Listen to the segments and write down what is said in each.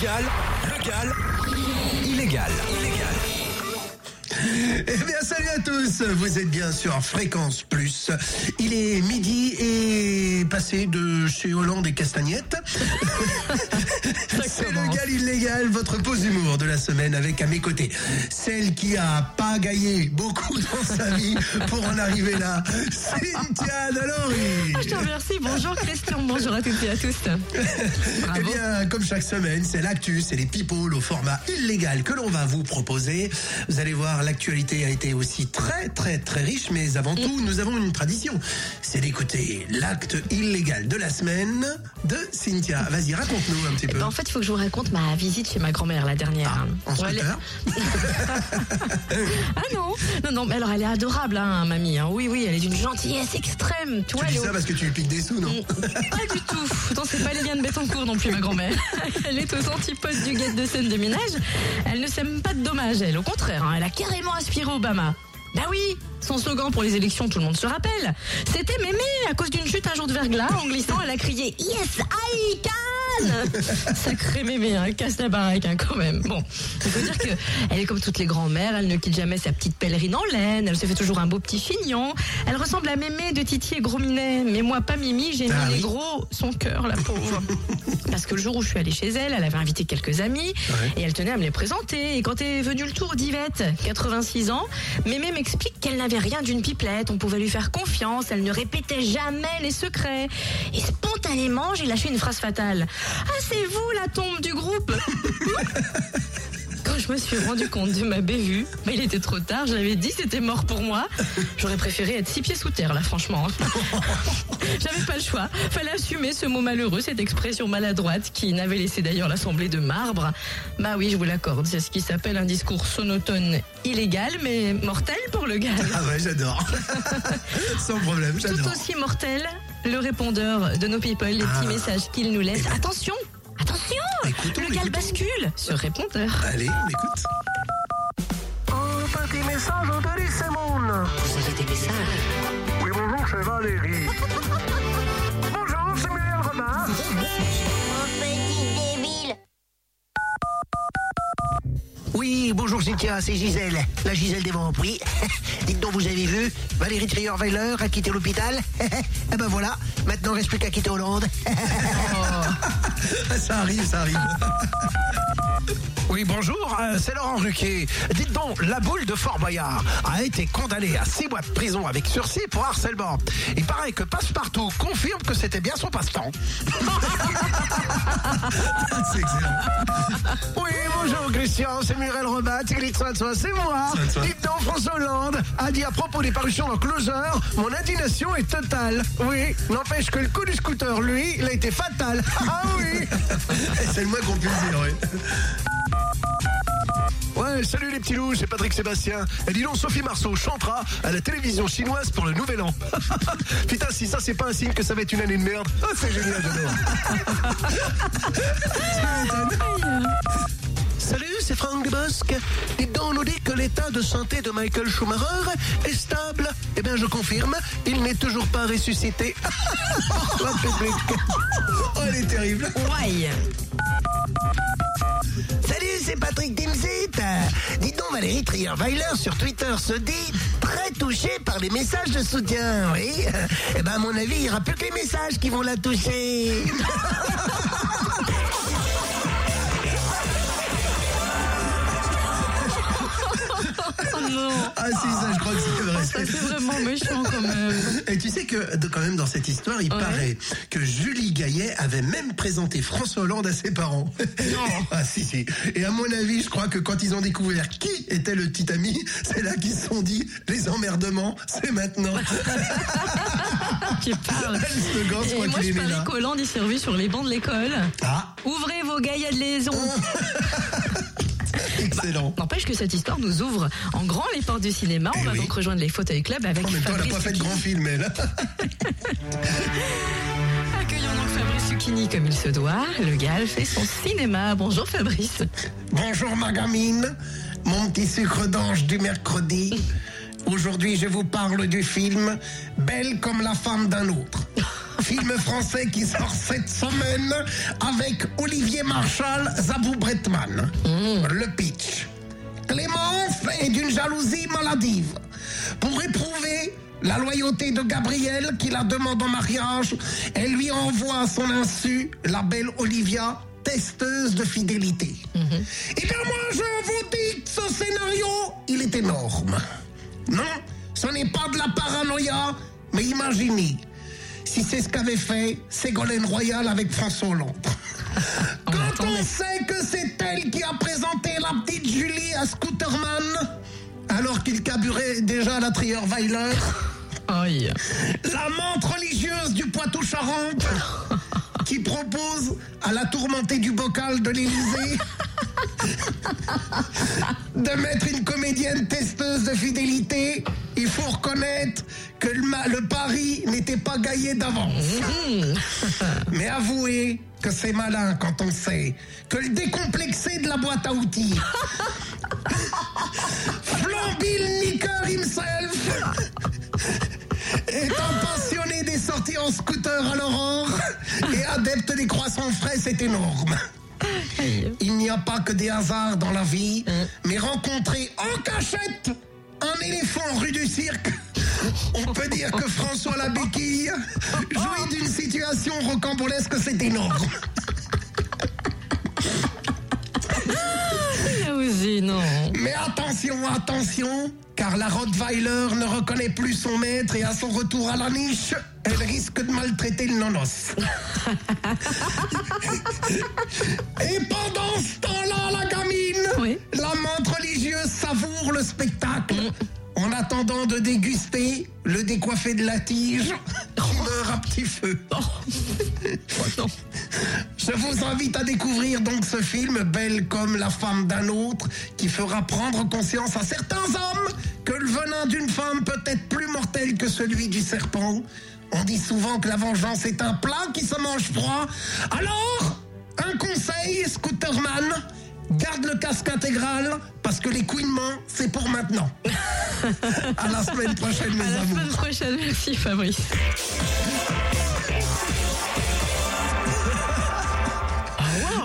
Légal, légal, illégal. Illégal. Eh bien, salut à tous. Vous êtes bien sur Fréquence Plus. Il est midi et passé de chez Hollande et Castagnette. C'est le gal illégal, votre pause d'humour de la semaine avec à mes côtés celle qui a pas gaillé beaucoup dans sa vie pour en arriver là, Cynthia Delory. Ah, je te remercie. Bonjour Christian. Bonjour à toutes et à tous. Eh bien, comme chaque semaine, c'est l'actu, c'est les people au format illégal que l'on va vous proposer. Vous allez voir, l'actualité a été aussi très, très, très riche, mais avant tout, nous avons une tradition. C'est d'écouter l'acte illégal de la semaine de Cynthia. Vas-y, raconte-nous un petit peu. Ben, en fait, il faut que je vous raconte ma visite chez ma grand-mère la dernière. Ah, en scooter Ah non, non, non, mais alors elle est adorable, hein, mamie. hein. Oui, oui, elle est d'une gentillesse extrême. Tu vois, Tu dis ça parce que tu lui piques des sous, non Pas du tout. Pourtant, c'est pas de Bettencourt non plus, ma grand-mère. Elle est aux antipodes du guet de scène de ménage. Elle ne sème pas de dommages, elle. Au contraire, hein, elle a carrément Obama. Bah oui, son slogan pour les élections, tout le monde se rappelle. C'était mémé à cause d'une chute un jour de verglas. En glissant, elle a crié Yes, I can Sacré mémé, hein, casse la baraque hein, quand même. Bon, il faut dire que elle est comme toutes les grand-mères, elle ne quitte jamais sa petite pèlerine en laine, elle se fait toujours un beau petit chignon. Elle ressemble à mémé de Titi et Gros Minet. Mais moi, pas Mimi, j'ai Ah mis oui. les gros son cœur, la pauvre. Parce que le jour où je suis allée chez elle, elle avait invité quelques amis Ouais. et elle tenait à me les présenter. Et quand est venu le tour d'Yvette, 86 ans, Mémé m'explique qu'elle n'avait rien d'une pipelette, on pouvait lui faire confiance, elle ne répétait jamais les secrets. Et spontanément, j'ai lâché une phrase fatale. Ah, c'est vous la tombe du groupe Quand je me suis rendu compte de ma bévue, mais il était trop tard, je l'avais dit, c'était mort pour moi. J'aurais préféré être six pieds sous terre, là, franchement. J'avais pas le choix. Fallait assumer ce mot malheureux, cette expression maladroite qui n'avait laissé d'ailleurs l'Assemblée de marbre. Bah oui, je vous l'accorde. C'est ce qui s'appelle un discours sonotone illégal, mais mortel pour le gars. Ah ouais, j'adore. Sans problème, Tout j'adore. aussi mortel, le répondeur de nos people, les petits messages qu'il nous laisse. Attention Attention Écoutons, Le gal écoutons. bascule sur répondeur. Allez, on écoute. Un petit message de Lissemon. Vous avez des messages Oui, bonjour, c'est Valérie. bonjour, c'est Muriel Robin. Oui, bonjour Cynthia, c'est Gisèle, la Gisèle des Vampris. Dites donc, vous avez vu Valérie Trierweiler a quitté l'hôpital Eh ben voilà, maintenant reste plus qu'à quitter Hollande. Ah, Ça arrive, ça arrive. Oui, bonjour, euh, c'est Laurent Ruquier. Dites donc, la boule de Fort Boyard a été condamnée à 6 mois de prison avec sursis pour harcèlement. Il paraît que Passepartout confirme que c'était bien son passe-temps. C'est excellent. Oui, bonjour Christian, c'est Muriel Soin c'est moi. Dites donc, François Hollande a dit à propos des parutions dans Closer, mon indignation est totale. Oui, n'empêche que le coup du scooter, lui, il a été fatal. Ah oui C'est le moins qu'on puisse dire, oui. Ouais, salut les petits loups, c'est Patrick Sébastien. Et dis donc, Sophie Marceau chantera à la télévision chinoise pour le nouvel an. Putain, si ça, c'est pas un signe que ça va être une année de merde. Ah, c'est génial, j'adore. Salut, c'est Franck Bosque. Dites donc, on nous dit que l'état de santé de Michael Schumacher est stable. Eh bien, je confirme, il n'est toujours pas ressuscité. Oh, elle est terrible. Ouais. Salut, c'est Patrick Dimzit. Dites donc, Valérie Trierweiler sur Twitter se dit très touchée par les messages de soutien, oui Eh ben, à mon avis, il n'y aura plus que les messages qui vont la toucher. Ah si, ça, je crois que c'est vrai. Ça, c'est vraiment méchant quand même. Et tu sais que de- quand même dans cette histoire, il Ouais. paraît que Julie Gaillet avait même présenté François Hollande à ses parents. Non. ah si si. Et à mon avis, je crois que quand ils ont découvert qui était le petit ami, c'est là qu'ils se sont dit les emmerdements, c'est maintenant. Tu parles. Le slogan, je Et moi, je parie qu'Hollande, il s'est revu sur les bancs de l'école. Ah, Ouvrez vos gaillards de liaison. excellent. N'empêche que cette histoire nous ouvre en grand les portes du cinéma. On Eh va oui. donc rejoindre les fauteuils club avec En même temps, elle Fabrice n'a pas fait de grand film, elle. Accueillons donc Fabrice Lucchini comme il se doit. Le gars fait son cinéma. Bonjour Fabrice. Bonjour ma gamine, mon petit sucre d'ange du mercredi. Aujourd'hui, je vous parle du film Belle comme la femme d'un autre. Film français qui sort cette semaine avec Olivier Marchal, Zabou Bretman. Le pitch. Clémence est d'une jalousie maladive. Pour éprouver la loyauté de Gabriel qui la demande en mariage, elle lui envoie à son insu la belle Olivia, testeuse de fidélité. Eh bien moi je vous dis que ce scénario, il est énorme. Non, ce n'est pas de la paranoïa, mais imaginez si c'est ce qu'avait fait Ségolène Royal avec François Hollande. Quand on sait que c'est elle qui a présenté la petite Julie à Scooterman, alors qu'il carburait déjà la Trierweiler, Aïe. la menthe religieuse du Poitou-Charentes, qui propose à la tourmentée du bocal de l'Élysée de mettre une comédienne testeuse de fidélité, il faut reconnaître que le, pari n'était pas gagné d'avance. Mais avouez que c'est malin quand on sait que le décomplexé de la boîte à outils, Flambil Nicker himself, est un passionné des sorties en scooter à l'aurore et adepte des croissants frais, c'est énorme. Il n'y a pas que des hasards dans la vie, mais rencontrer en cachette un éléphant rue du cirque, on peut dire que François la béquille jouit d'une situation rocambolesque, c'est énorme. Mais attention, attention, car la Rottweiler ne reconnaît plus son maître et à son retour à la niche, elle risque de maltraiter le nonos. et pendant ce temps-là, la gamine, Oui. la menthe religieuse savoure le spectacle. Attendant de déguster le décoiffé de la tige qui meurt à petit feu. Je vous invite à découvrir donc ce film, Belle comme la femme d'un autre, qui fera prendre conscience à certains hommes que le venin d'une femme peut être plus mortel que celui du serpent. On dit souvent que la vengeance est un plat qui se mange froid. Alors, un conseil, Scooterman, garde le casque intégral parce que les couinements, c'est pour maintenant. à la semaine prochaine, mes À la amours. semaine prochaine, merci Fabrice.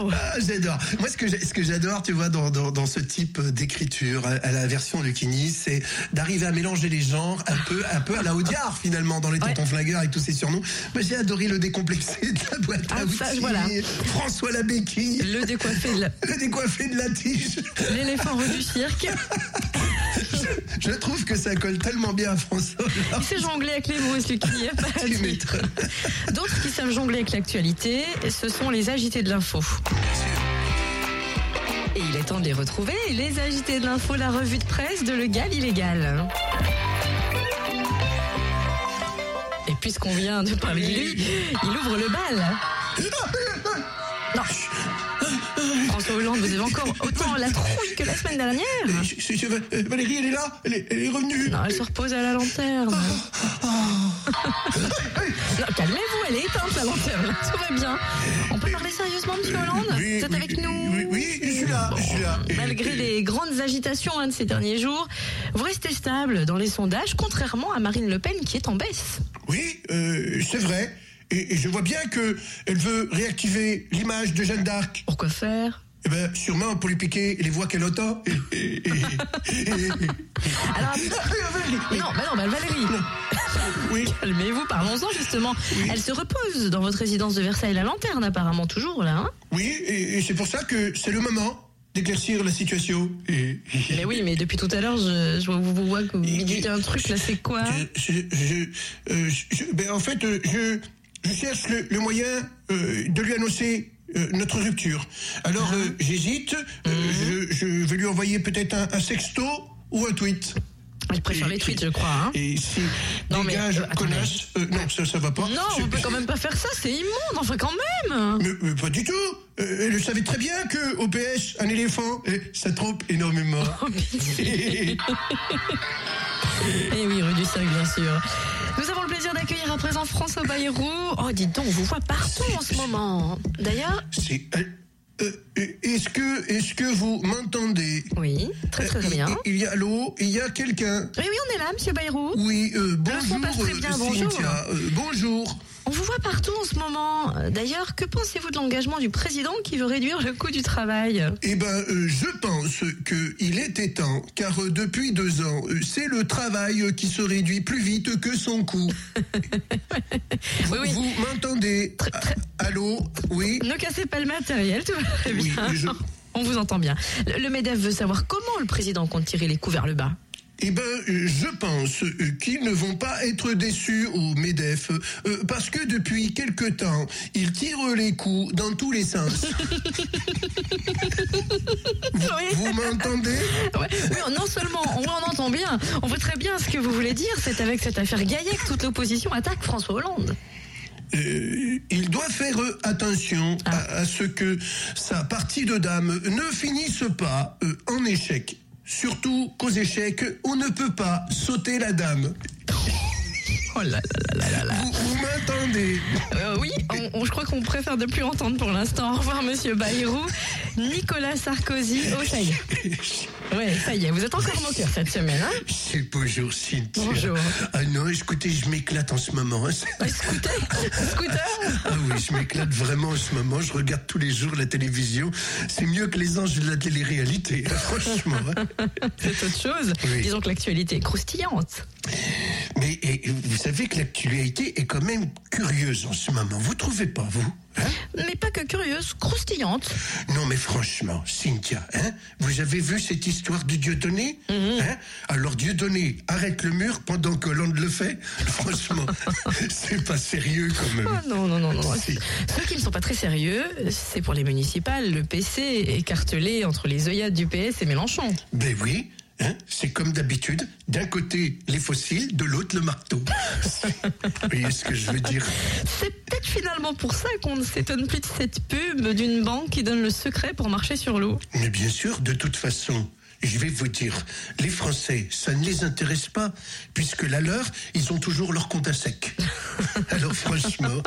Waouh Ah, J'adore. Moi, ce que ce que j'adore, tu vois, dans, dans, dans ce type d'écriture, à, à la version de Kini, c'est d'arriver à mélanger les genres un peu, un peu à la Audiard, finalement, dans les Ouais. tontons flingueurs et tous ces surnoms. Moi, j'ai adoré le décomplexé de la boîte à Ah, outils. ça, voilà. François Labéquille. Le décoiffé de la- Le décoiffé de la tige. l'éléphant du cirque. Je trouve que ça colle tellement bien à François. Il sait jongler avec les mots, celui qui y a pas à dire. D'autres qui savent jongler avec l'actualité, ce sont les agités de l'info. Et il est temps de les retrouver, les agités de l'info, la revue de presse de Le Gal Illégal. Et puisqu'on vient de parler de lui, il ouvre le bal. Non. François Hollande, vous avez encore autant la trouille que la semaine dernière. Je- je- je- euh, Valérie, elle est là Elle est, elle est revenue Non, elle se repose à la lanterne. Non, calmez-vous, elle est éteinte la lanterne. Tout va bien. On peut parler sérieusement, Monsieur Hollande Oui, Vous êtes oui, avec nous Oui, oui, je suis là, je suis là. Malgré les grandes agitations hein, de ces derniers jours, vous restez stable dans les sondages, contrairement à Marine Le Pen qui est en baisse. Oui, euh, c'est vrai. Et, et je vois bien que elle veut réactiver l'image de Jeanne d'Arc. Pourquoi faire? Eh ben, sûrement pour lui piquer les voix qu'elle entend. Et, et- Alors, non, bah non, bah Valérie, oui, calmez-vous, parlons-en justement. Elle se repose dans votre résidence de Versailles-la-Lanterne, apparemment toujours là. Hein? Oui, et, c'est pour ça que c'est le moment d'éclaircir la situation. Et, mais oui, mais depuis tout à l'heure, je, je vous vous vois que vous me dites un truc, là c'est quoi? Je, je- je- euh, je- ben, en fait, euh, je, je cherche le, le moyen euh, de lui annoncer euh, notre rupture. Alors, Ah. euh, j'hésite. euh, Mhm. je, je vais lui envoyer peut-être un, un sexto ou un tweet. Je préfère les tweets, je crois. Hein Et si Non, mais, euh, connasse, euh, non, ça, ça va pas. non, on peut quand même pas faire ça, c'est immonde, enfin quand même Mais, mais pas du tout. Euh, elle savait très bien que au PS, un éléphant, ça trompe énormément. Oh, pitié. Eh oui, rue du Cirque, bien sûr. Nous avons le plaisir d'accueillir à présent François Bayrou. Oh, dites donc, on vous voit partout en ce moment. D'ailleurs, C'est. euh, euh, est-ce que, est-ce que vous m'entendez? Oui, très très Euh, bien. Il, il y a allô, il y a quelqu'un? Oui, oui, on est là, monsieur Bayrou. Oui, euh, bonjour, passe très euh, bien, bonjour. Cynthia. Euh, bonjour. On vous voit partout en ce moment. Euh, D'ailleurs, que pensez-vous de l'engagement du président qui veut réduire le coût du travail? Eh ben, euh, je pense qu'il était temps, car euh, depuis deux ans, euh, c'est le travail qui se réduit plus vite que son coût. Oui. Vous m'entendez? Ah, Allô? Oui Ne cassez pas le matériel, tout va Oui, bien. je- On vous entend bien. Le, le MEDEF veut savoir comment le président compte tirer les coups vers le bas. Eh ben, je pense qu'ils ne vont pas être déçus au MEDEF, euh, parce que depuis quelque temps, ils tirent les coups dans tous les sens. vous Oui. vous m'entendez? Ouais. Oui, non seulement on, on entend bien, on voit très bien ce que vous voulez dire, c'est avec cette affaire Gaillec que toute l'opposition attaque François Hollande. Euh, il doit faire attention Ah. à, à ce que sa partie de dame ne finisse pas euh, en échec. Surtout qu'aux échecs, on ne peut pas sauter la dame. Oh là là là là là. Vous, vous m'entendez? Euh, oui, on- on- je crois qu'on préfère ne plus entendre pour l'instant. Au revoir, monsieur Bayrou. Nicolas Sarkozy. Oh, Ouais, ça y est, vous êtes encore moqueur cette semaine, hein C'est bonjour Cynthia. Bonjour. Ah non, écoutez, je m'éclate en ce moment. hein. Scooter Scooter Ah oui, je m'éclate vraiment en ce moment. Je regarde tous les jours la télévision. C'est mieux que les anges de la télé-réalité, hein, franchement. hein. C'est autre chose. Oui. Disons que l'actualité est croustillante. Mais et, vous savez que l'actualité est quand même curieuse en ce moment. Vous trouvez pas, vous? Hein Mais pas que curieuse, croustillante. Non, mais franchement, Cynthia, hein, vous avez vu cette histoire du Dieudonné Mhm. hein Alors Dieudonné arrête le mur pendant que Hollande le fait Franchement, c'est pas sérieux quand même. Ah non, non, non, non. Si. Ceux qui ne sont pas très sérieux, c'est pour les municipales. Le PC écartelé entre les œillades du PS et Mélenchon. Ben oui, hein, c'est comme d'habitude. D'un côté, les fossiles, de l'autre, le marteau. Vous voyez ce que je veux dire C'est peut-être finalement pour ça qu'on ne s'étonne plus de cette pub d'une banque qui donne le secret pour marcher sur l'eau. Mais bien sûr, de toute façon, je vais vous dire, les Français, ça ne les intéresse pas, puisque la leur, ils ont toujours leur compte à sec. Alors franchement,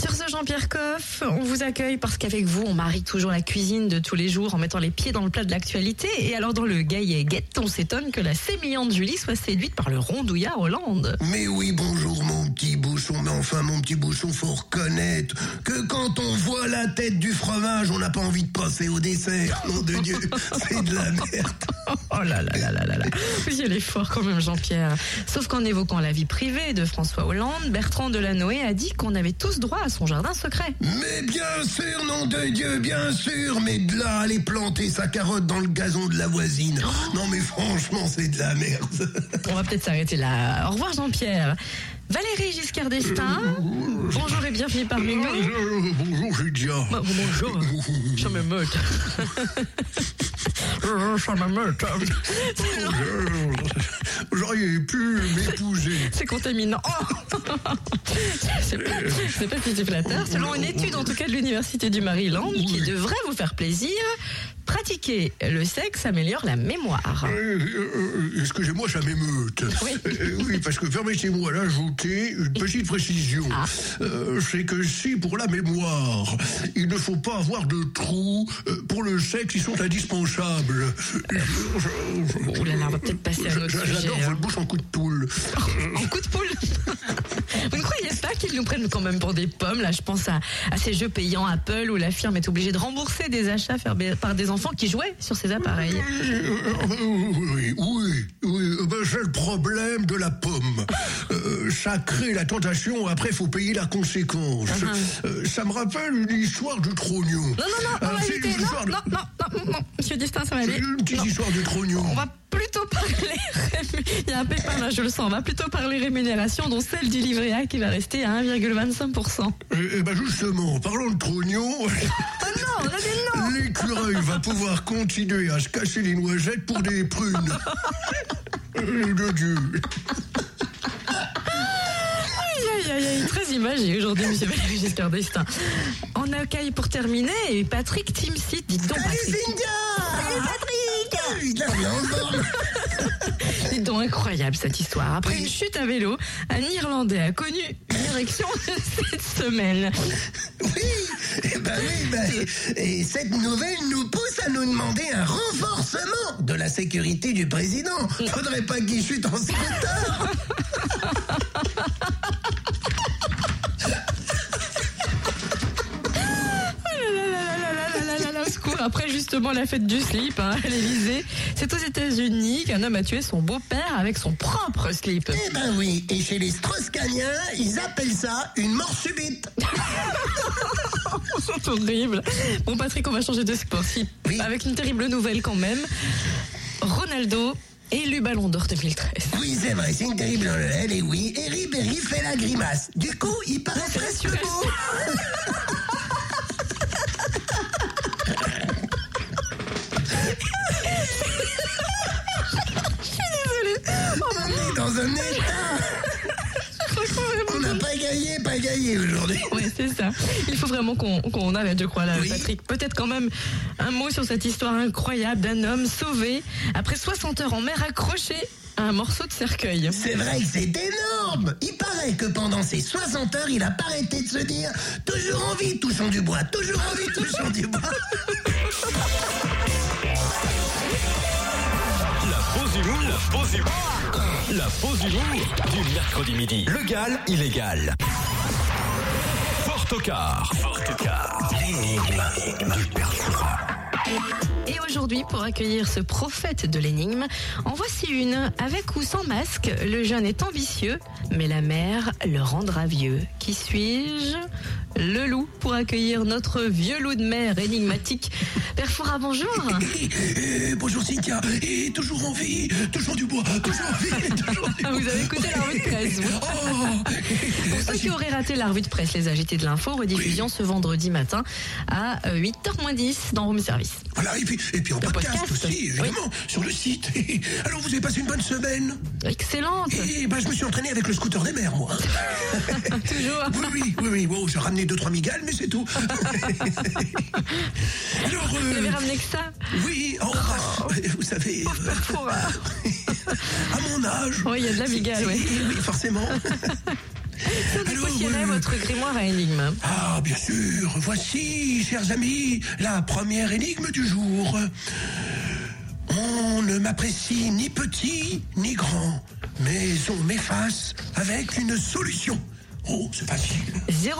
Sur ce, Jean-Pierre Coff, on vous accueille parce qu'avec vous, on marie toujours la cuisine de tous les jours en mettant les pieds dans le plat de l'actualité. Et alors, dans le gaillet guette, on s'étonne que la sémillante Julie soit séduite par le rondouillard Hollande. mais oui, bonjour mon petit enfin mon petit bouchon, faut reconnaître que quand on voit la tête du fromage, on n'a pas envie de passer au dessert. Nom de Dieu, c'est de la merde. Oh là là là là là là. Vous y allez fort quand même, Jean-Pierre. Sauf qu'en évoquant la vie privée de François Hollande, Bertrand Delanoë a dit qu'on avait tous droit à son jardin secret. Mais bien sûr, nom de Dieu, bien sûr, mais de là, aller planter sa carotte dans le gazon de la voisine. Non mais franchement, c'est de la merde. On va peut-être s'arrêter là. Au revoir, Jean-Pierre. Valérie Giscard d'Estaing, bonjour et bienvenue parmi nous. Euh, Bonjour, Julia. Bah, bonjour, je me meute. Ça m'ameute. J'aurais pu m'épouser. C'est contaminant. Oh c'est pas, c'est pas si flatteur. Selon une étude, en tout cas de l'Université du Maryland, qui devrait vous faire plaisir, pratiquer le sexe améliore la mémoire. Euh, euh, Excusez-moi, ça m'émeute. Oui. Euh, oui, parce que permettez-moi d'ajouter une petite précision. Ah. Euh, c'est que si pour la mémoire, il ne faut pas avoir de trous, euh, pour le sexe, ils sont indispensables. On va peut-être passer J'adore hein. votre bouche en coup de poule. En coup de poule Vous ne croyez pas qu'ils nous prennent quand même pour des pommes Là, je pense à, à ces jeux payants Apple où la firme est obligée de rembourser des achats faits par des enfants qui jouaient sur ces appareils. Euh, Oui, oui, oui. euh, ben, c'est le problème de la pomme. Euh, ça crée la tentation, après, il faut payer la conséquence. Euh, ça me rappelle une histoire du trognon. Non, non, non, on va c'est éviter. Non, de- non, non, non, non, monsieur Destin, ça va c'est aller. une petite Non. histoire du trognon. On va plutôt parler. Il y a un pépin là, je le sens. On va plutôt parler rémunération, dont celle du livret A qui va rester à 1,25%. Eh, eh ben justement, parlons de trognon. Oh non, on a des noms L'écureuil va pouvoir continuer à se cacher les noisettes pour des prunes. Euh, de Dieu. Aïe, aïe, aïe, très imagé aujourd'hui, monsieur Valéry Giscard d'Estaing. On accueille pour terminer Patrick Timsit. Dites donc, Patrick. Il. Dites donc, incroyable cette histoire. Après une chute à vélo, un Irlandais a connu une érection cette semaine. Oui, eh ben oui, ben, et cette nouvelle nous pousse à nous demander un renforcement de la sécurité du président. Faudrait pas qu'il chute en scooter. après justement la fête du slip hein, à l'Elysée, c'est aux États-Unis qu'un homme a tué son beau-père avec son propre slip. Eh ben oui, et chez les Strauss-Caniens, ils appellent ça une mort subite. C'est horrible. Bon Patrick, on va changer de sport. Oui. Avec une terrible nouvelle quand même. Ronaldo élu Ballon d'Or 2013. Oui, c'est vrai, c'est une terrible Noël, et oui, et Ribéry fait la grimace. Du coup, il paraît presque beau. On est dans un état. On n'a pas gagné, pas gagné aujourd'hui. Oui, c'est ça. Il faut vraiment qu'on arrête, je crois, là, Oui. Patrick. Peut-être quand même un mot sur cette histoire incroyable d'un homme sauvé après 60 heures en mer accroché à un morceau de cercueil. C'est vrai que c'est énorme Il paraît que pendant ces 60 heures, il a pas arrêté de se dire « Toujours en vie, touchons du bois, toujours en vie, touchons du bois la pause humour, du mercredi midi. Legal, illégal. Fort au quart. Fort au. L'énigme du. Et aujourd'hui, pour accueillir ce prophète de l'énigme, en voici une. Avec ou sans masque, le jeune est ambitieux, mais la mère le rendra vieux. Qui suis-je? Le loup, pour accueillir notre vieux loup de mer énigmatique. Père Foura, bonjour. Et, et, bonjour Cynthia, et toujours en vie, toujours du bois, toujours en vie, toujours du bois. Vous avez écouté la revue de presse, vous Oh Pour ceux qui auraient raté la revue de presse, les agités de l'info, rediffusion ce vendredi matin à 8h10 dans Room Service. Voilà, et puis, et puis en podcast, podcast, aussi, évidemment, sur le site. Alors, vous avez passé une bonne semaine Excellente Et ben, je me suis entraîné avec le scooter des mers, moi. Toujours Oui, oui, oui, oui. Bon, j'ai ramené deux, trois migales, mais c'est tout. Alors, Vous avez ramené que ça oui, oh, bah, vous savez, euh, Foura. à mon âge. Oui, il y a de la migale, oui. Oui, forcément. Alors, euh, votre grimoire à énigme. Ah, bien sûr. Voici, chers amis, la première énigme du jour. On ne m'apprécie ni petit ni grand, mais on m'efface avec une solution. Oh, c'est facile.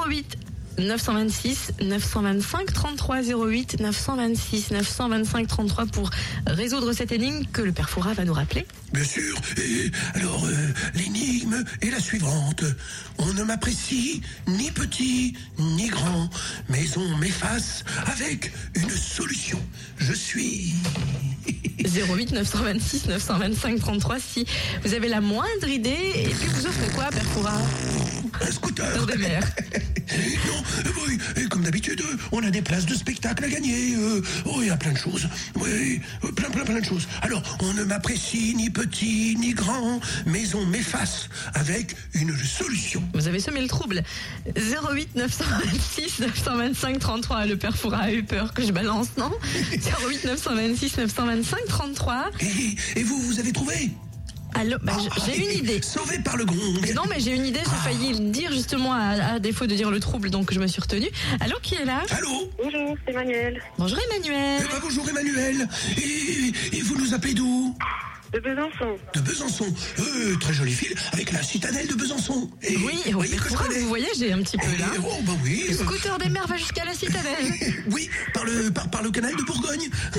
08 926 925 33 08 926 925 33 pour résoudre cette énigme que le père Foura va nous rappeler. Bien sûr. Et alors, euh, l'énigme est la suivante. On ne m'apprécie ni petit ni grand, mais on m'efface avec une solution. Je suis... 08 926 925 33 si vous avez la moindre idée et puis vous offrez quoi père Foura? Un scooter. Tour de mer. non, oui, et comme d'habitude, euh, on a des places de spectacle à gagner. euh, oh, il y a plein de choses. Oui, euh, plein, plein, plein de choses. Alors, on ne m'apprécie ni petit ni grand, mais on m'efface avec une solution. Vous avez semé le trouble. 08 926 925 33 le père Foura a eu peur que je balance non? 08 926 925 33 Et, et vous, vous avez trouvé? Allô bah, Ah, j'ai une idée. Sauvé par le gong. Non, mais j'ai une idée, j'ai failli le dire justement à, à défaut de dire le trouble, donc je me suis retenue. Allô, qui est là Allô Bonjour, c'est Manuel. Bonjour Emmanuel. Eh ben, bonjour Emmanuel. Et, et vous nous appelez d'où? De Besançon. De Besançon. Euh, très jolie ville, avec la citadelle de Besançon. Et, Oui, oui, oui, mais que je pourquoi connais. vous voyagez un petit peu là Eh, oh, bah oui. Le scooter des mers va jusqu'à la citadelle. Oui, par le, par, par le canal de Bourgogne.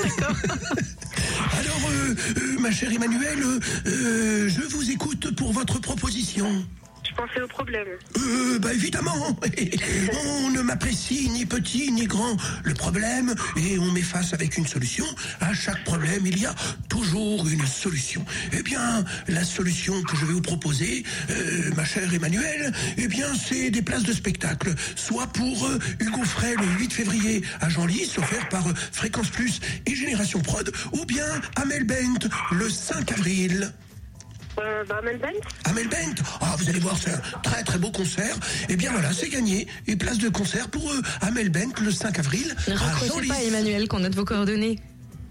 Alors, euh, euh, ma chère Emmanuelle, je vous écoute pour votre proposition. Pensais au problème. Euh, bah évidemment, on ne m'apprécie ni petit ni grand. Le problème, et on m'efface avec une solution. À chaque problème, il y a toujours une solution. Eh bien, la solution que je vais vous proposer, euh, ma chère Emmanuelle, eh bien, c'est des places de spectacle. Soit pour euh, Hugo Frey le 8 février à Genlis, offert par euh, Fréquence Plus et Génération Prod, ou bien Amel Bent le 5 avril. Euh, bah, Melbourne Amel Bent, ah, vous allez voir, c'est un très très beau concert. Et bien voilà, c'est gagné. Et place de concert pour euh, Amel Bent le 5 avril. Ne raccrochez pas Emmanuel qu'on note vos coordonnées.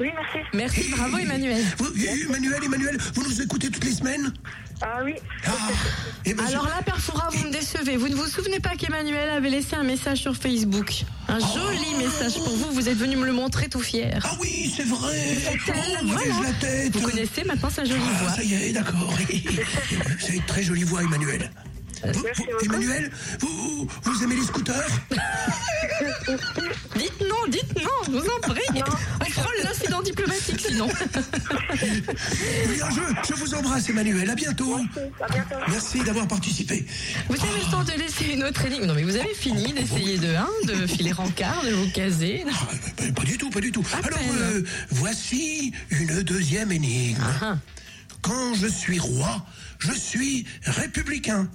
Oui, merci. Merci, bravo Emmanuel. Vous- Emmanuel, Emmanuel, vous nous écoutez toutes les semaines? Ah oui, Ah, eh ben, je- Alors là, Père Foura, vous me décevez. Vous ne vous souvenez pas qu'Emmanuel avait laissé un message sur Facebook? Un joli message pour vous. Vous êtes venu me le montrer tout fier. Ah oui, c'est vrai. Elle, Oh, voilà. j'ai la tête? Vous connaissez maintenant sa jolie Ah, voix. ça y est, d'accord. c'est une très jolie voix, Emmanuel. Vous- vous-. Emmanuel, vous, vous aimez les scooters Dites non, dites non, je vous en prie. diplomatique sinon. Bien, je, je vous embrasse, Emmanuel. À bientôt. À bientôt. Merci d'avoir participé. Vous avez le temps de laisser une autre énigme. Non mais vous avez fini d'essayer de, hein, de filer rencard, de vous caser. Ah, bah, Pas du tout, pas du tout. À Alors, euh, voici une deuxième énigme. Ah. Quand je suis roi, je suis républicain.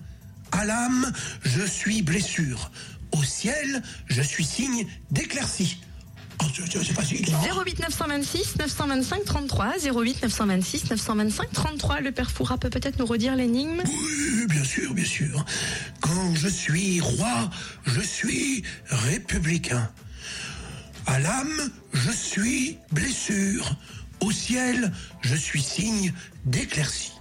À l'âme, je suis blessure. Au ciel, je suis signe d'éclaircie. Oh, c'est- c'est c'est facile. ça. 08 926 925 33 08 926 925 33 le père Foura peut peut-être nous redire l'énigme? Oui, bien sûr, bien sûr. Quand je suis roi, je suis républicain. À l'âme, je suis blessure. Au ciel, je suis signe d'éclaircie.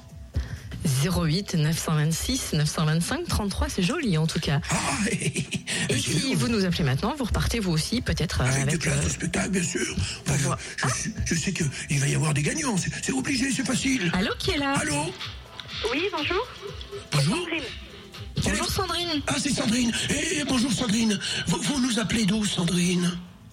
08 926 925 33 c'est joli en tout cas Ah, et, et si vous nous appelez maintenant vous repartez vous aussi peut-être euh, Avec des avec places euh, de spectacle, bien sûr. Enfin, voir. je, je- je sais qu'il va y avoir des gagnants. C'est c'est obligé, c'est facile. Allô qui est là? Allô? Oui, bonjour. Bonjour Sandrine. Bonjour Sandrine Ah, c'est Sandrine. Eh, bonjour Sandrine. Vous, vous nous appelez d'où, Sandrine?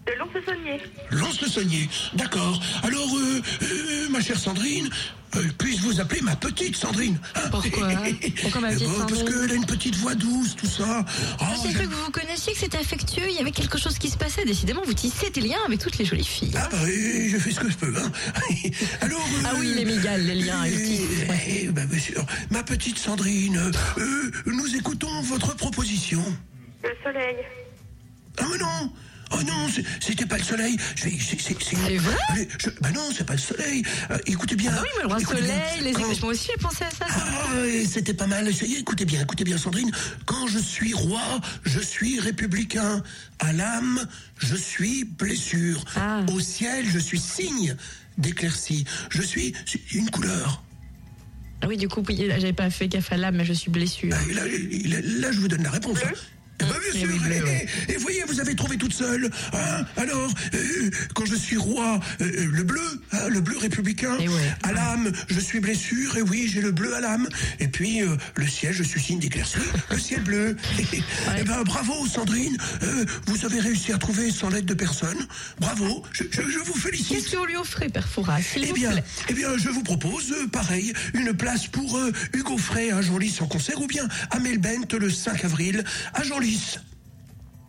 De Lons-le-Saunier. Lance-le-Saunier. D'accord. Alors, euh, euh, ma chère Sandrine, euh, puis-je vous appeler ma petite Sandrine hein Pourquoi Pourquoi ma Eh petite Parce qu'elle a une petite voix douce, tout ça. Oh, J'ai cru que vous vous connaissiez, que c'était affectueux, il y avait quelque chose qui se passait. Décidément, vous tissez des liens avec toutes les jolies filles. Ah bah oui, je fais ce que je peux. Hein. Alors, Ah oui, les migales, les liens, ils tissent, eh, eh, bah, bien sûr. Ma petite Sandrine, euh, nous écoutons votre proposition. Le soleil. Ah mais non Oh non, c'était pas le soleil. C'est- vrai je- Bah non, c'est pas le soleil. Euh, écoutez bien. Ah oui, mais le bien. soleil, les éclairages, moi aussi j'ai pensé à ça. Ah, c'était pas mal. Essayez, écoutez bien, écoutez bien, Sandrine. Quand je suis roi, je suis républicain. À l'âme, je suis blessure. Ah. Au ciel, je suis signe d'éclaircie. Je suis une couleur. Ah oui, du coup, j'avais pas fait gaffe à l'âme, mais je suis blessure. Ah, là, là, là, je vous donne la réponse. hein. Eh ben, bien Eh sûr. oui, bleu, et, voyez, vous avez trouvé toute seule. hein. alors, euh, quand je suis roi, euh, le bleu, hein, le bleu républicain. Ouais. À l'âme, je suis blessure. Et oui, j'ai le bleu à l'âme. Et puis, euh, le ciel, je suis signe d'éclaircie. le ciel bleu. Eh ben, bravo, Sandrine. Euh, vous avez réussi à trouver sans l'aide de personne. Bravo. Je, je- je vous félicite. Qu'est-ce que vous lui offrez, Père Fouras, s'il Eh vous bien, plaît eh bien, je vous propose, euh, pareil, une place pour euh, Hugo Frey à Genlis en concert ou bien à Melbent le 5 avril à Genlis.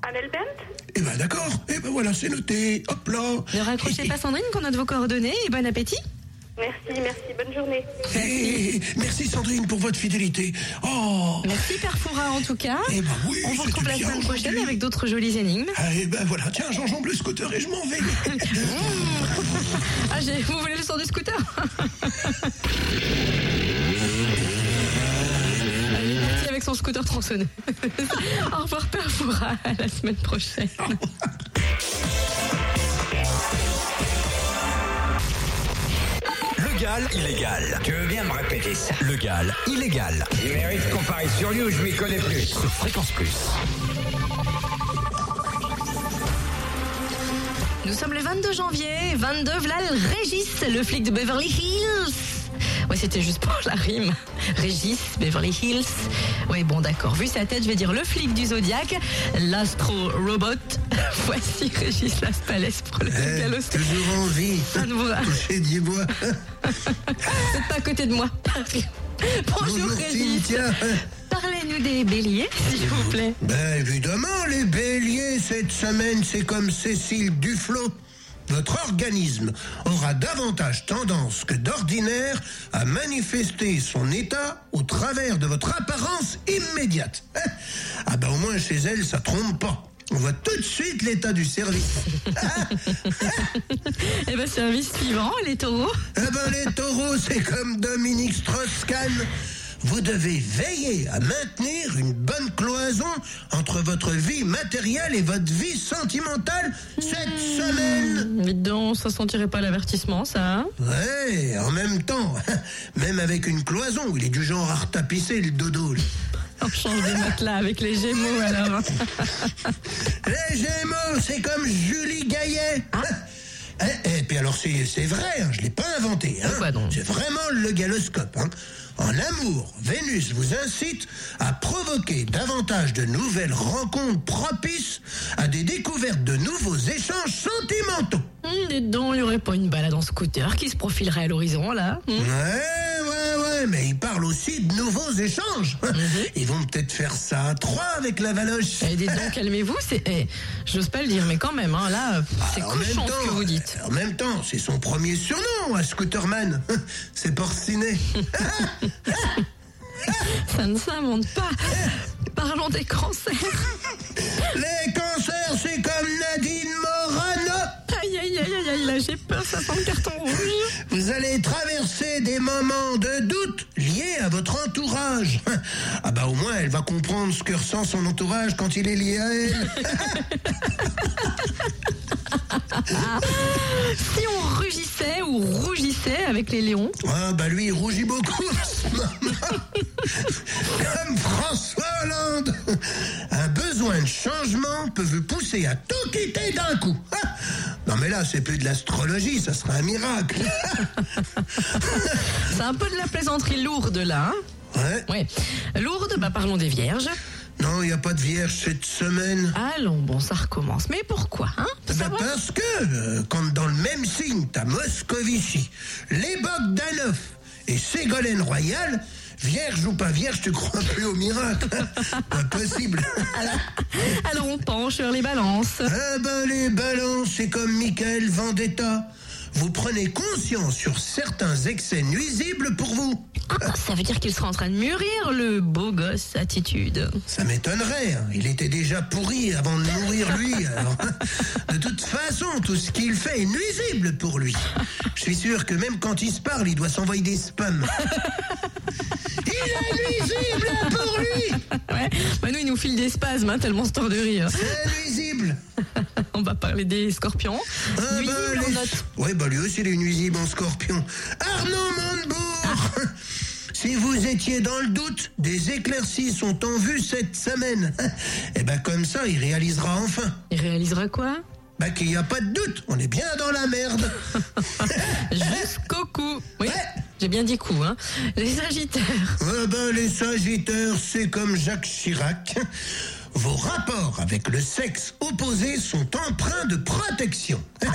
À Melbent Eh ben d'accord, eh ben voilà, c'est noté, hop là. Ne raccrochez pas, Sandrine, qu'on a de vos coordonnées et bon appétit. Merci, merci. Bonne journée. Eh, merci Sandrine pour votre fidélité. Oh, Merci, Père Fouras, en tout cas. Eh ben oui, On vous retrouve la semaine prochaine avec d'autres jolies énigmes. Ah, eh ben voilà, tiens, j'enjambe le scooter et je m'en vais. Ah, j'ai- vous voulez le son du scooter? son scooter tronçonné. Au revoir, Père Fouras, à la semaine prochaine. Légal, illégal. Tu veux bien me répéter ça? Légal, illégal. Il mérite qu'on parie sur lui ou je m'y connais plus. Sur Fréquence Plus. Nous sommes le 22 janvier, 22, v'là le Régis, le flic de Beverly Hills. Ouais, c'était juste pour la rime. Régis, Beverly Hills. Ouais, bon, d'accord. Vu sa tête, je vais dire le flic du Zodiac, l'astro-robot. Voici Régis Laspalais pour le Eh, toujours envie. Ça ne vous du bois. N'êtes pas à côté de moi. Bonjour, Bonjour Régis. Cynthia. Parlez-nous des béliers, s'il vous plaît. Ben évidemment, les béliers, cette semaine, c'est comme Cécile Duflot. Votre organisme aura davantage tendance que d'ordinaire à manifester son état au travers de votre apparence immédiate. Hein Ah ben au moins chez elle, ça trompe pas. On voit tout de suite l'état du service. Eh ben, service suivant, les taureaux. Eh ben les taureaux, c'est comme Dominique Strauss-Kahn. Vous devez veiller à maintenir une bonne cloison entre votre vie matérielle et votre vie sentimentale cette semaine. Dites donc, ça sentirait pas l'avertissement, ça. hein? Ouais, en même temps, même avec une cloison, il est du genre à retapisser le dodo. On change de matelas avec les gémeaux, alors. Les Gémeaux, c'est comme Julie Gaillet. Et, et puis alors c'est vrai, hein, je l'ai pas inventé. Hein. C'est vraiment le galoscope. Hein. En amour, Vénus vous incite à provoquer davantage de nouvelles rencontres propices à des découvertes de nouveaux échanges sentimentaux. Hum, dites donc, il n'y aurait pas une balade en scooter qui se profilerait à l'horizon, là. Hmm. Ouais, ouais, mais ils parlent aussi de nouveaux échanges. Ils vont peut-être faire ça à trois avec la valoche. Eh, donc, calmez-vous, c'est. eh, J'ose pas le dire, mais quand même, hein, là, c'est En même cochon ce que vous dites. En même temps, c'est son premier surnom à Scooterman. C'est Porcinet. Ça ne s'invente pas. Parlons des cancers. Les cancers, c'est comme j'ai peur, ça sent le carton rouge. Vous allez traverser des moments de doute liés à votre entourage. Ah bah au moins elle va comprendre ce que ressent son entourage quand il est lié à elle. Si on rugissait ou rougissait avec les lions, Ah bah lui il rougit beaucoup en ce moment. Comme François Hollande. Un besoin de changement peut vous pousser à tout quitter d'un coup. Non mais là c'est plus de l'astrologie, ça serait un miracle. c'est un peu de la plaisanterie lourde, là. Hein Ouais. ouais. Lourde, bah parlons des vierges. Non, il n'y a pas de vierge cette semaine. Allons, bon, ça recommence. Mais pourquoi, hein Bah, parce que euh, quand dans le même signe, t'as Moscovici, les Bogdanov et Ségolène Royal, vierge ou pas vierge, tu crois plus au miracle. Impossible. Alors on penche sur les balances. ah ben les balances, c'est comme Michael Vendetta. Vous prenez conscience sur certains excès nuisibles pour vous. Ah, ça veut dire qu'il sera en train de mûrir, le beau gosse attitude. Ça m'étonnerait, hein. il était déjà pourri avant de mourir lui. alors. De toute façon, tout ce qu'il fait est nuisible pour lui. Je suis sûr que même quand il se parle, il doit s'envoyer des spams. Nuisible pour lui Ouais, bah nous, il nous file des spasmes, hein, tellement se tord de rire. C'est nuisible On va parler des scorpions. Ah bah, en les- note. Ouais, bah lui aussi, il est nuisible en scorpion. Arnaud Montebourg Si vous étiez dans le doute, des éclaircies sont en vue cette semaine. Et ben comme ça, il réalisera enfin. Il réalisera quoi? Bah qu'il n'y a pas de doute, on est bien dans la merde. Jusqu'au cou. Oui, Ouais. J'ai bien dit cou, hein. Les sagittaires. Ah ben, les sagittaires, c'est comme Jacques Chirac. Vos rapports avec le sexe opposé sont empreints de protection.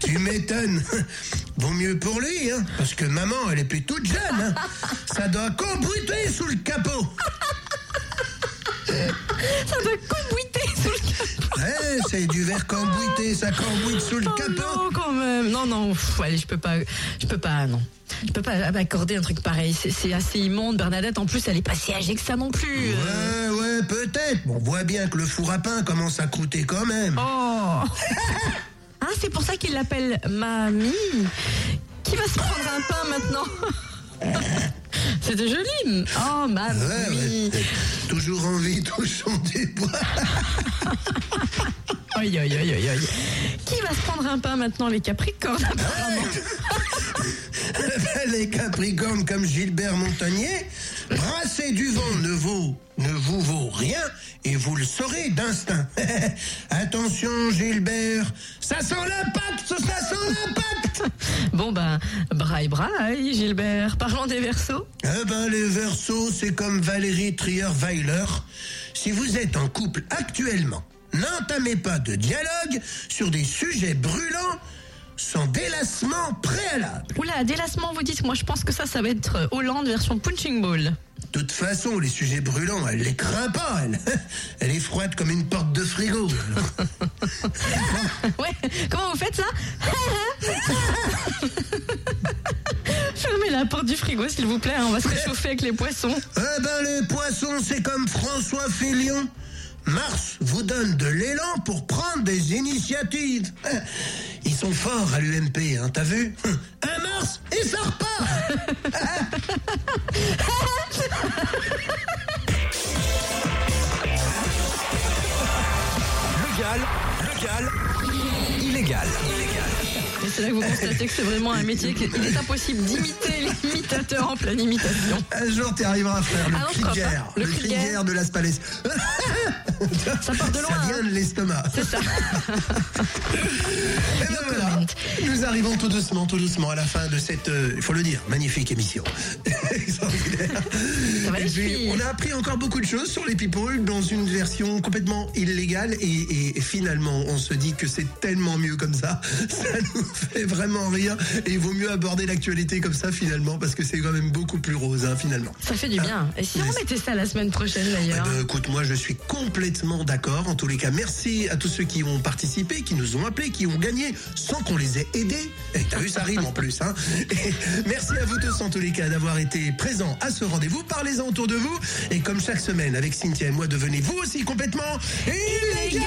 tu m'étonnes. Vaut mieux pour lui, hein, parce que maman, elle est plus toute jeune. hein. Ça doit cambrouiter sous le capot. Ça doit c'est du verre cambouité, ça cambouite sous le Oh capot. non, quand même. Non, non, pff, allez, je peux pas. Je peux pas, non. Je peux pas accorder un truc pareil. C'est- assez immonde. Bernadette, en plus, elle est pas si âgée que ça non plus. Euh, Ouais, ouais, peut-être. On voit bien que le four à pain commence à croûter quand même. Oh Ah, c'est pour ça qu'il l'appelle mamie. Qui va se prendre un pain maintenant? C'était joli. Oh, mamie. Ouais, ouais. Toujours en vie, touchons des bois. Aïe, aïe, aïe, aïe, aïe. Qui va se prendre un pain maintenant, les Capricornes apparemment Les Capricornes comme Gilbert Montagnier, brasser du vent ne vaut, ne vous vaut rien et vous le saurez d'instinct. Attention Gilbert, ça sent l'impact, ça sent l'impact. Bon, ben, braille, braille, Gilbert. Parlons des Verseaux. Eh ben les Verseaux, c'est comme Valérie Trier-Weiler. Si vous êtes en couple actuellement, n'entamez pas de dialogue sur des sujets brûlants sans délassement préalable. Oula, délassement, vous dites. Moi, je pense que ça, ça va être euh, Hollande version punching ball. De toute façon, les sujets brûlants, elle les craint pas, elle. Elle est froide comme une porte de frigo. Ouais, comment vous faites ça? Fermez la porte du frigo, s'il vous plaît. hein, On va se réchauffer avec les poissons. Eh ben, les poissons, c'est comme François Félion. Mars vous donne de l'élan pour prendre des initiatives. Ils sont forts à l'UMP, hein, t'as vu Un Mars et ça repart Légal, légal, illégal. Et c'est là que vous constatez que c'est vraiment un métier qu'il est impossible d'imiter l'imitateur en pleine imitation. Un jour, tu arriveras à faire le Ah non, pas. Le Le guerre. guerre de Las Palais. Ça part de loin. Ça vient hein. de l'estomac. C'est ça. Et ben voilà, comment. nous arrivons tout doucement, tout doucement à la fin de cette, euh, il faut le dire, magnifique émission. Extraordinaire. Et puis, on a appris encore beaucoup de choses sur les people dans une version complètement illégale et, finalement on se dit que c'est tellement mieux comme ça. Ça nous fait vraiment rire et il vaut mieux aborder l'actualité comme ça finalement parce que c'est quand même beaucoup plus rose hein, finalement. Ça fait du bien. Et si on Yes. mettait ça la semaine prochaine Eh d'ailleurs ben, écoute, moi je suis d'accord. En tous les cas, merci à tous ceux qui ont participé, qui nous ont appelés, qui ont gagné sans qu'on les ait aidés. Et t'as vu, ça rime en plus. Hein Et merci à vous tous en tous les cas d'avoir été présents à ce rendez-vous. Parlez-en autour de vous. Et comme chaque semaine avec Cynthia et moi, devenez vous aussi complètement illégal.